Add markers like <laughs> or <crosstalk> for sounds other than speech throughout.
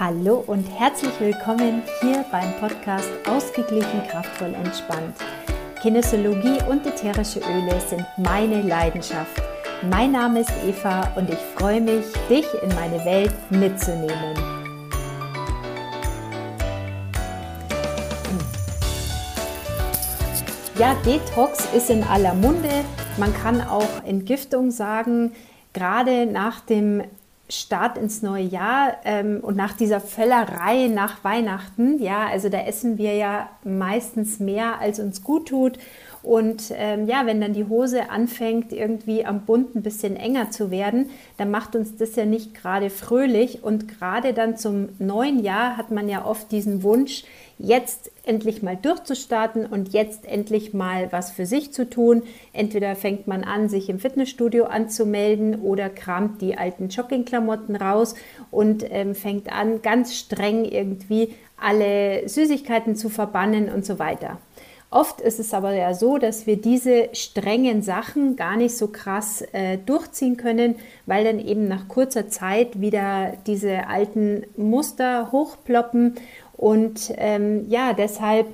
Hallo und herzlich willkommen hier beim Podcast Ausgeglichen, kraftvoll, entspannt. Kinesiologie und ätherische Öle sind meine Leidenschaft. Mein Name ist Eva und ich freue mich, dich in meine Welt mitzunehmen. Ja, Detox ist in aller Munde. Man kann auch Entgiftung sagen. Gerade nach dem Start ins neue Jahr ähm, und nach dieser Völlerei nach Weihnachten, ja, also da essen wir ja meistens mehr, als uns gut tut. Und ähm, ja, wenn dann die Hose anfängt, irgendwie am Bund ein bisschen enger zu werden, dann macht uns das ja nicht gerade fröhlich. Und gerade dann zum neuen Jahr hat man ja oft diesen Wunsch, jetzt endlich mal durchzustarten und jetzt endlich mal was für sich zu tun. Entweder fängt man an, sich im Fitnessstudio anzumelden oder kramt die alten Joggingklamotten raus und ähm, fängt an, ganz streng irgendwie alle Süßigkeiten zu verbannen und so weiter. Oft ist es aber ja so, dass wir diese strengen Sachen gar nicht so krass äh, durchziehen können, weil dann eben nach kurzer Zeit wieder diese alten Muster hochploppen und ähm, ja, deshalb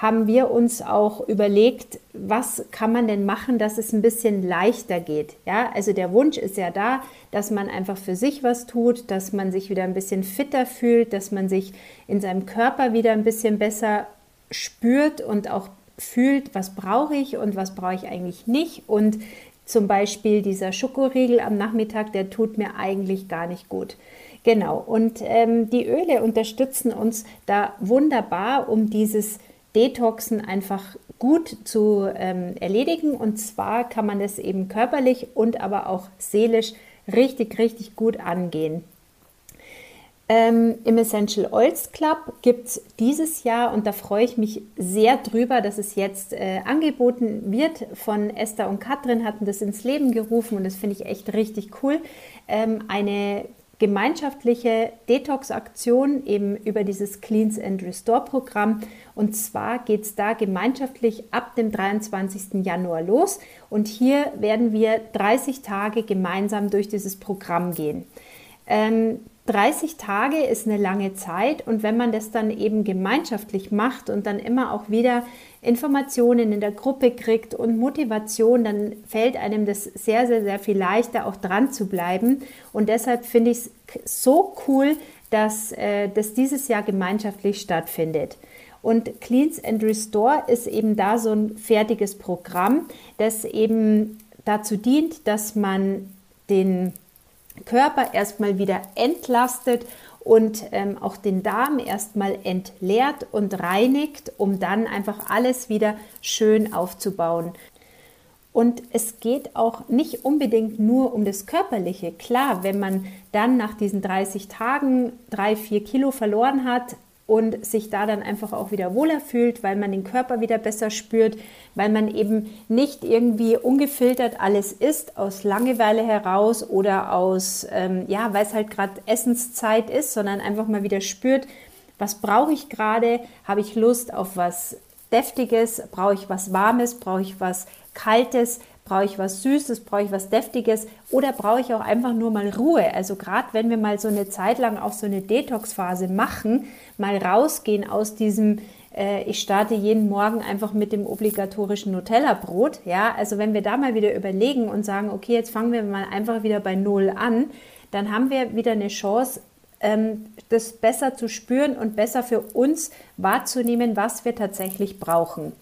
haben wir uns auch überlegt, was kann man denn machen, dass es ein bisschen leichter geht. Ja, also der Wunsch ist ja da, dass man einfach für sich was tut, dass man sich wieder ein bisschen fitter fühlt, dass man sich in seinem Körper wieder ein bisschen besser spürt und auch fühlt, was brauche ich und was brauche ich eigentlich nicht. Und zum Beispiel dieser Schokoriegel am Nachmittag, der tut mir eigentlich gar nicht gut. Genau, und ähm, die Öle unterstützen uns da wunderbar, um dieses Detoxen einfach gut zu ähm, erledigen. Und zwar kann man das eben körperlich und aber auch seelisch richtig, richtig gut angehen. Ähm, Im Essential Oils Club gibt es dieses Jahr, und da freue ich mich sehr drüber, dass es jetzt äh, angeboten wird. Von Esther und Katrin hatten das ins Leben gerufen und das finde ich echt richtig cool. Ähm, eine gemeinschaftliche Detox-Aktion eben über dieses Cleans and Restore Programm. Und zwar geht es da gemeinschaftlich ab dem 23. Januar los. Und hier werden wir 30 Tage gemeinsam durch dieses Programm gehen. Ähm, 30 Tage ist eine lange Zeit und wenn man das dann eben gemeinschaftlich macht und dann immer auch wieder Informationen in der Gruppe kriegt und Motivation, dann fällt einem das sehr, sehr, sehr viel leichter, auch dran zu bleiben. Und deshalb finde ich es so cool, dass äh, das dieses Jahr gemeinschaftlich stattfindet. Und Cleans and Restore ist eben da so ein fertiges Programm, das eben dazu dient, dass man den Körper erstmal wieder entlastet und ähm, auch den Darm erstmal entleert und reinigt, um dann einfach alles wieder schön aufzubauen. Und es geht auch nicht unbedingt nur um das Körperliche. Klar, wenn man dann nach diesen 30 Tagen drei, vier Kilo verloren hat, und sich da dann einfach auch wieder wohler fühlt, weil man den Körper wieder besser spürt, weil man eben nicht irgendwie ungefiltert alles isst aus Langeweile heraus oder aus, ähm, ja, weil es halt gerade Essenszeit ist, sondern einfach mal wieder spürt, was brauche ich gerade, habe ich Lust auf was Deftiges, brauche ich was Warmes, brauche ich was Kaltes, Brauche ich was Süßes? Brauche ich was Deftiges? Oder brauche ich auch einfach nur mal Ruhe? Also gerade wenn wir mal so eine Zeit lang auch so eine Detox-Phase machen, mal rausgehen aus diesem äh, ich starte jeden Morgen einfach mit dem obligatorischen Nutella-Brot. Ja, also wenn wir da mal wieder überlegen und sagen, okay, jetzt fangen wir mal einfach wieder bei Null an, dann haben wir wieder eine Chance, ähm, das besser zu spüren und besser für uns wahrzunehmen, was wir tatsächlich brauchen.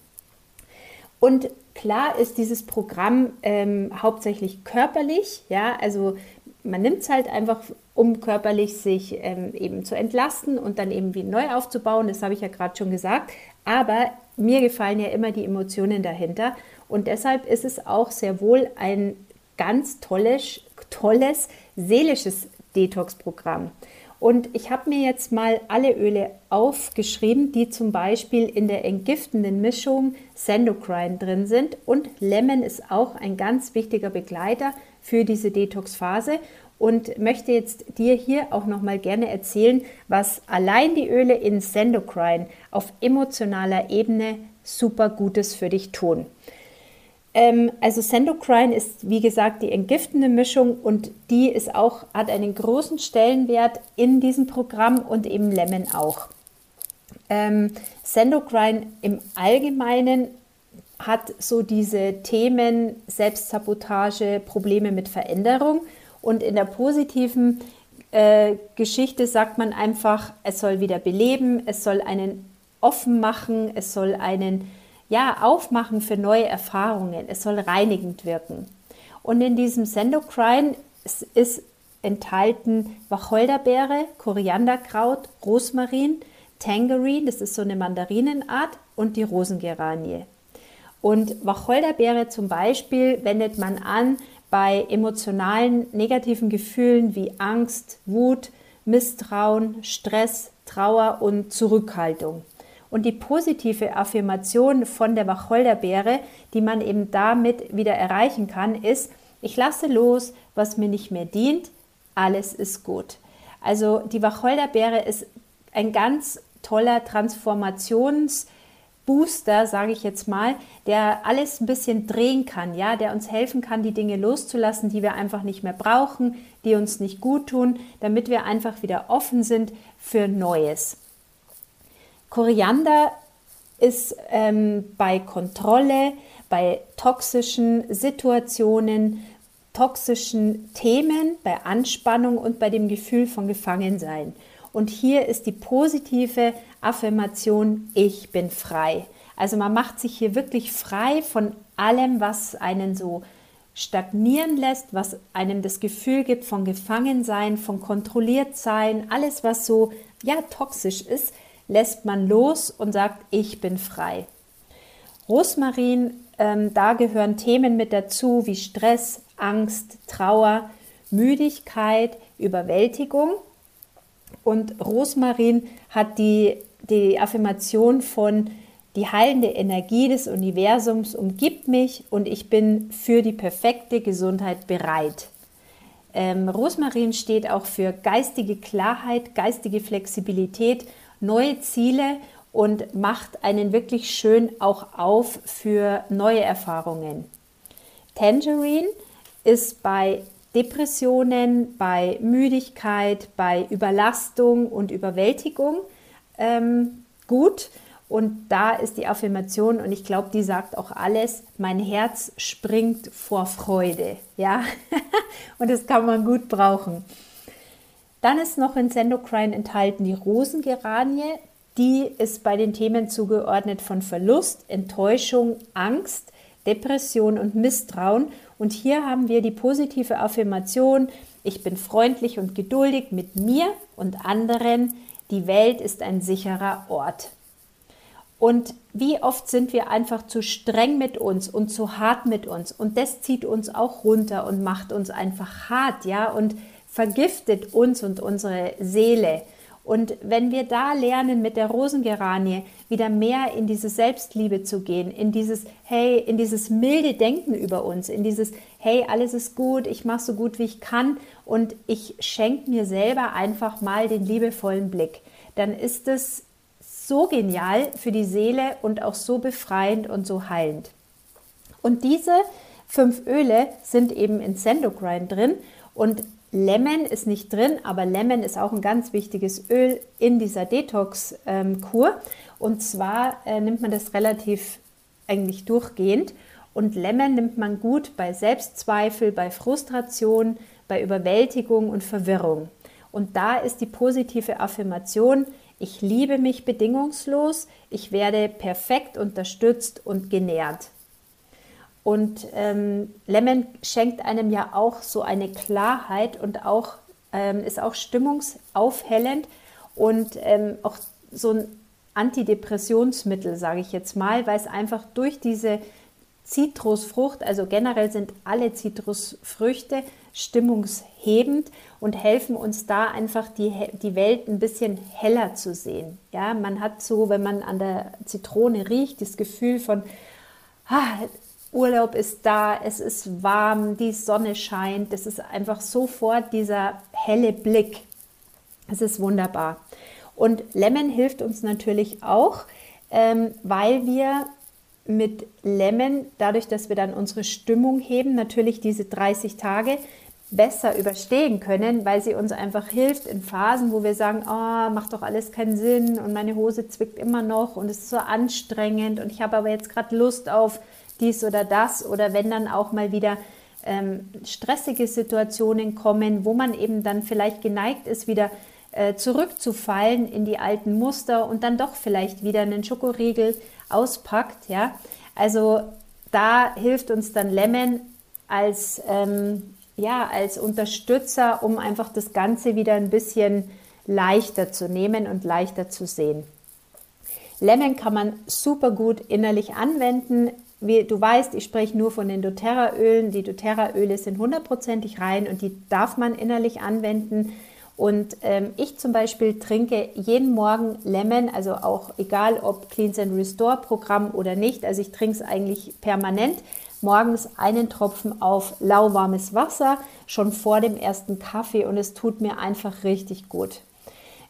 Und klar ist dieses Programm ähm, hauptsächlich körperlich, ja, also man nimmt es halt einfach, um körperlich sich ähm, eben zu entlasten und dann eben wie neu aufzubauen, das habe ich ja gerade schon gesagt, aber mir gefallen ja immer die Emotionen dahinter und deshalb ist es auch sehr wohl ein ganz tolles, tolles seelisches Detox-Programm. Und ich habe mir jetzt mal alle Öle aufgeschrieben, die zum Beispiel in der entgiftenden Mischung Sendocrine drin sind. Und Lemon ist auch ein ganz wichtiger Begleiter für diese Detox-Phase und möchte jetzt dir hier auch noch mal gerne erzählen, was allein die Öle in Sendocrine auf emotionaler Ebene super Gutes für dich tun. Ähm, also Sendocrine ist, wie gesagt, die entgiftende Mischung und die ist auch, hat einen großen Stellenwert in diesem Programm und eben Lemon auch. Ähm, Sendocrine im Allgemeinen hat so diese Themen Selbstsabotage, Probleme mit Veränderung und in der positiven äh, Geschichte sagt man einfach, es soll wieder beleben, es soll einen offen machen, es soll einen ja, aufmachen für neue Erfahrungen, es soll reinigend wirken. Und in diesem Sendocrine ist, ist enthalten Wacholderbeere, Korianderkraut, Rosmarin, Tangerine, das ist so eine Mandarinenart, und die Rosengeranie. Und Wacholderbeere zum Beispiel wendet man an bei emotionalen negativen Gefühlen wie Angst, Wut, Misstrauen, Stress, Trauer und Zurückhaltung. Und die positive Affirmation von der Wacholderbeere, die man eben damit wieder erreichen kann, ist, ich lasse los, was mir nicht mehr dient, alles ist gut. Also die Wacholderbeere ist ein ganz toller Transformations- Booster, sage ich jetzt mal, der alles ein bisschen drehen kann, ja, der uns helfen kann, die Dinge loszulassen, die wir einfach nicht mehr brauchen, die uns nicht gut tun, damit wir einfach wieder offen sind für Neues. Koriander ist ähm, bei Kontrolle, bei toxischen Situationen, toxischen Themen, bei Anspannung und bei dem Gefühl von Gefangensein. Und hier ist die positive Affirmation, ich bin frei. Also man macht sich hier wirklich frei von allem, was einen so stagnieren lässt, was einem das Gefühl gibt von Gefangensein, von kontrolliert sein, alles was so ja toxisch ist, lässt man los und sagt, ich bin frei. Rosmarin, ähm, da gehören Themen mit dazu wie Stress, Angst, Trauer, Müdigkeit, Überwältigung. Und Rosmarin hat die, die Affirmation von die heilende Energie des Universums umgibt mich und ich bin für die perfekte Gesundheit bereit. Ähm, Rosmarin steht auch für geistige Klarheit, geistige Flexibilität, neue Ziele und macht einen wirklich schön auch auf für neue Erfahrungen. Tangerine ist bei Depressionen, bei Müdigkeit, bei Überlastung und Überwältigung ähm, gut. Und da ist die Affirmation, und ich glaube, die sagt auch alles, mein Herz springt vor Freude. Ja, <laughs> und das kann man gut brauchen. Dann ist noch in Sendocrine enthalten die Rosengeranie. Die ist bei den Themen zugeordnet von Verlust, Enttäuschung, Angst, Depression und Misstrauen. Und hier haben wir die positive Affirmation, ich bin freundlich und geduldig mit mir und anderen. Die Welt ist ein sicherer Ort. Und wie oft sind wir einfach zu streng mit uns und zu hart mit uns und das zieht uns auch runter und macht uns einfach hart, ja, und vergiftet uns und unsere Seele. Und wenn wir da lernen, mit der Rosengeranie wieder mehr in diese Selbstliebe zu gehen, in dieses, hey, in dieses milde Denken über uns, in dieses, hey, alles ist gut, ich mache so gut wie ich kann und ich schenke mir selber einfach mal den liebevollen Blick, dann ist es so genial für die Seele und auch so befreiend und so heilend. Und diese fünf Öle sind eben in Sendocrine drin und Lemon ist nicht drin, aber Lemon ist auch ein ganz wichtiges Öl in dieser Detox-Kur. Und zwar äh, nimmt man das relativ eigentlich durchgehend. Und Lemon nimmt man gut bei Selbstzweifel, bei Frustration, bei Überwältigung und Verwirrung. Und da ist die positive Affirmation, ich liebe mich bedingungslos, ich werde perfekt unterstützt und genährt. Und ähm, Lemon schenkt einem ja auch so eine Klarheit und auch ähm, ist auch stimmungsaufhellend und ähm, auch so ein Antidepressionsmittel, sage ich jetzt mal, weil es einfach durch diese Zitrusfrucht, also generell sind alle Zitrusfrüchte stimmungshebend und helfen uns da einfach die, die Welt ein bisschen heller zu sehen. Ja, man hat so, wenn man an der Zitrone riecht, das Gefühl von, ah, Urlaub ist da, es ist warm, die Sonne scheint, es ist einfach sofort dieser helle Blick. Es ist wunderbar. Und Lemon hilft uns natürlich auch, ähm, weil wir mit Lemon, dadurch, dass wir dann unsere Stimmung heben, natürlich diese 30 Tage besser überstehen können, weil sie uns einfach hilft in Phasen, wo wir sagen, oh, macht doch alles keinen Sinn und meine Hose zwickt immer noch und es ist so anstrengend und ich habe aber jetzt gerade Lust auf dies oder das oder wenn dann auch mal wieder ähm, stressige Situationen kommen, wo man eben dann vielleicht geneigt ist, wieder äh, zurückzufallen in die alten Muster und dann doch vielleicht wieder einen Schokoriegel auspackt. Ja? Also da hilft uns dann Lemon als, ähm, ja, als Unterstützer, um einfach das Ganze wieder ein bisschen leichter zu nehmen und leichter zu sehen. Lemon kann man super gut innerlich anwenden wie du weißt, ich spreche nur von den doTERRA-Ölen. Die doTERRA-Öle sind hundertprozentig rein und die darf man innerlich anwenden. Und ähm, ich zum Beispiel trinke jeden Morgen Lemon, also auch egal ob Cleans and Restore Programm oder nicht. Also ich trinke es eigentlich permanent. Morgens einen Tropfen auf lauwarmes Wasser, schon vor dem ersten Kaffee und es tut mir einfach richtig gut.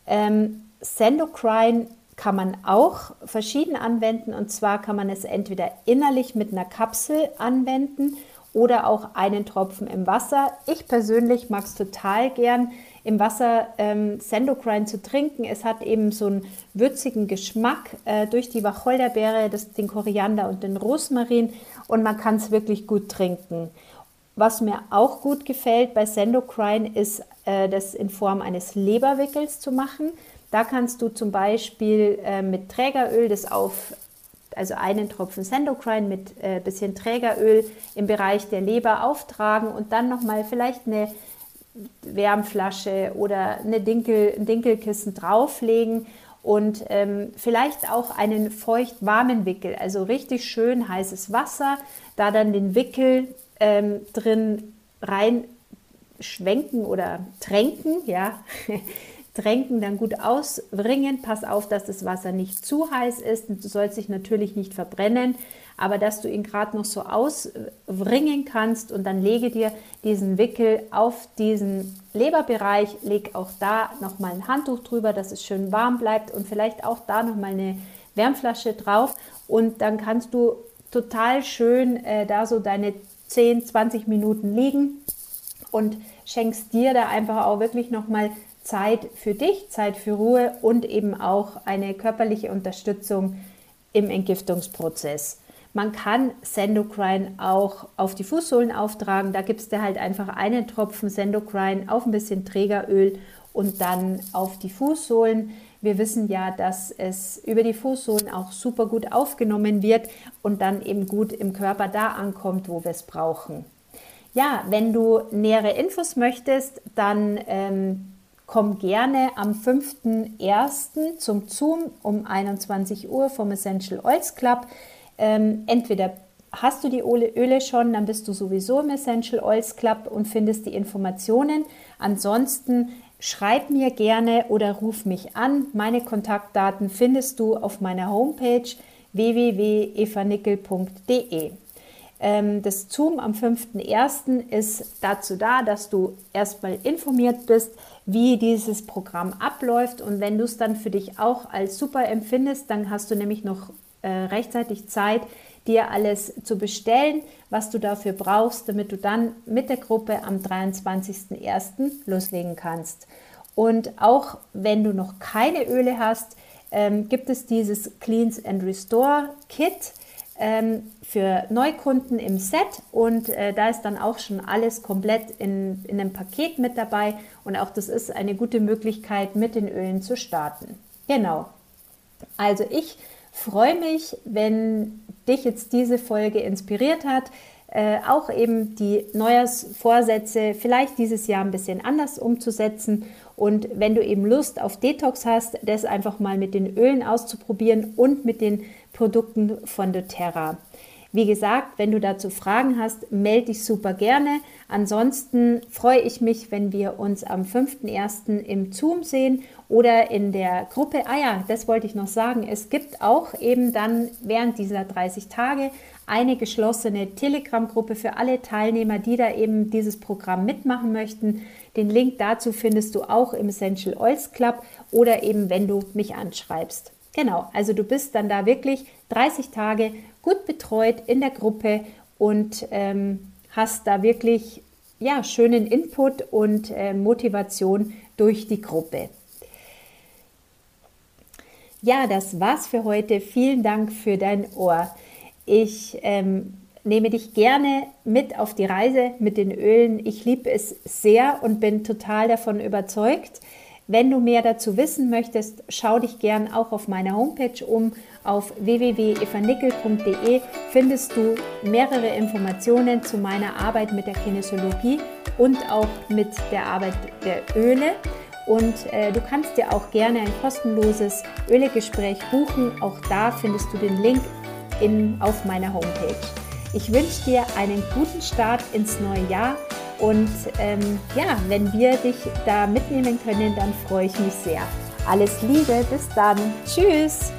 Ähm, Sendocrine kann man auch verschieden anwenden. Und zwar kann man es entweder innerlich mit einer Kapsel anwenden oder auch einen Tropfen im Wasser. Ich persönlich mag es total gern, im Wasser ähm, Sendocrine zu trinken. Es hat eben so einen würzigen Geschmack äh, durch die Wacholderbeere, das, den Koriander und den Rosmarin und man kann es wirklich gut trinken. Was mir auch gut gefällt bei Sendocrine ist, äh, das in Form eines Leberwickels zu machen. Da kannst du zum Beispiel äh, mit Trägeröl das auf, also einen Tropfen Sendocrine mit äh, bisschen Trägeröl im Bereich der Leber auftragen und dann nochmal vielleicht eine Wärmflasche oder eine Dinkel, ein Dinkelkissen drauflegen und ähm, vielleicht auch einen feucht-warmen Wickel, also richtig schön heißes Wasser, da dann den Wickel ähm, drin rein schwenken oder tränken, ja, <laughs> Tränken dann gut auswringen. Pass auf, dass das Wasser nicht zu heiß ist. Du sollst dich natürlich nicht verbrennen, aber dass du ihn gerade noch so auswringen kannst. Und dann lege dir diesen Wickel auf diesen Leberbereich, leg auch da nochmal ein Handtuch drüber, dass es schön warm bleibt. Und vielleicht auch da nochmal eine Wärmflasche drauf. Und dann kannst du total schön äh, da so deine 10, 20 Minuten liegen und schenkst dir da einfach auch wirklich nochmal Zeit für dich, Zeit für Ruhe und eben auch eine körperliche Unterstützung im Entgiftungsprozess. Man kann Sendocrine auch auf die Fußsohlen auftragen. Da gibst du halt einfach einen Tropfen Sendocrine auf ein bisschen Trägeröl und dann auf die Fußsohlen. Wir wissen ja, dass es über die Fußsohlen auch super gut aufgenommen wird und dann eben gut im Körper da ankommt, wo wir es brauchen. Ja, wenn du nähere Infos möchtest, dann ähm, Komm gerne am 5.1. zum Zoom um 21 Uhr vom Essential Oils Club. Ähm, entweder hast du die Öle schon, dann bist du sowieso im Essential Oils Club und findest die Informationen. Ansonsten schreib mir gerne oder ruf mich an. Meine Kontaktdaten findest du auf meiner Homepage www.evanickel.de. Ähm, das Zoom am 5.1. ist dazu da, dass du erstmal informiert bist, wie dieses Programm abläuft. Und wenn du es dann für dich auch als super empfindest, dann hast du nämlich noch äh, rechtzeitig Zeit, dir alles zu bestellen, was du dafür brauchst, damit du dann mit der Gruppe am 23.01. loslegen kannst. Und auch wenn du noch keine Öle hast, ähm, gibt es dieses Cleans and Restore Kit ähm, für Neukunden im Set und äh, da ist dann auch schon alles komplett in, in einem Paket mit dabei und auch das ist eine gute Möglichkeit, mit den Ölen zu starten. Genau. Also ich freue mich, wenn dich jetzt diese Folge inspiriert hat, äh, auch eben die Neujahrsvorsätze vielleicht dieses Jahr ein bisschen anders umzusetzen. Und wenn du eben Lust auf Detox hast, das einfach mal mit den Ölen auszuprobieren und mit den Produkten von doTERRA. Wie gesagt, wenn du dazu Fragen hast, melde dich super gerne. Ansonsten freue ich mich, wenn wir uns am 5.1. im Zoom sehen oder in der Gruppe. Ah ja, das wollte ich noch sagen. Es gibt auch eben dann während dieser 30 Tage eine geschlossene Telegram-Gruppe für alle Teilnehmer, die da eben dieses Programm mitmachen möchten. Den Link dazu findest du auch im Essential Oils Club oder eben wenn du mich anschreibst. Genau, also du bist dann da wirklich 30 Tage gut betreut in der Gruppe und ähm, hast da wirklich ja, schönen Input und äh, Motivation durch die Gruppe. Ja, das war's für heute. Vielen Dank für dein Ohr. Ich ähm, nehme dich gerne mit auf die Reise mit den Ölen. Ich liebe es sehr und bin total davon überzeugt. Wenn du mehr dazu wissen möchtest, schau dich gern auch auf meiner Homepage um. Auf www.evanickel.de findest du mehrere Informationen zu meiner Arbeit mit der Kinesiologie und auch mit der Arbeit der Öle. Und äh, du kannst dir auch gerne ein kostenloses Ölegespräch buchen. Auch da findest du den Link in, auf meiner Homepage. Ich wünsche dir einen guten Start ins neue Jahr und ähm, ja, wenn wir dich da mitnehmen können, dann freue ich mich sehr. Alles Liebe, bis dann. Tschüss.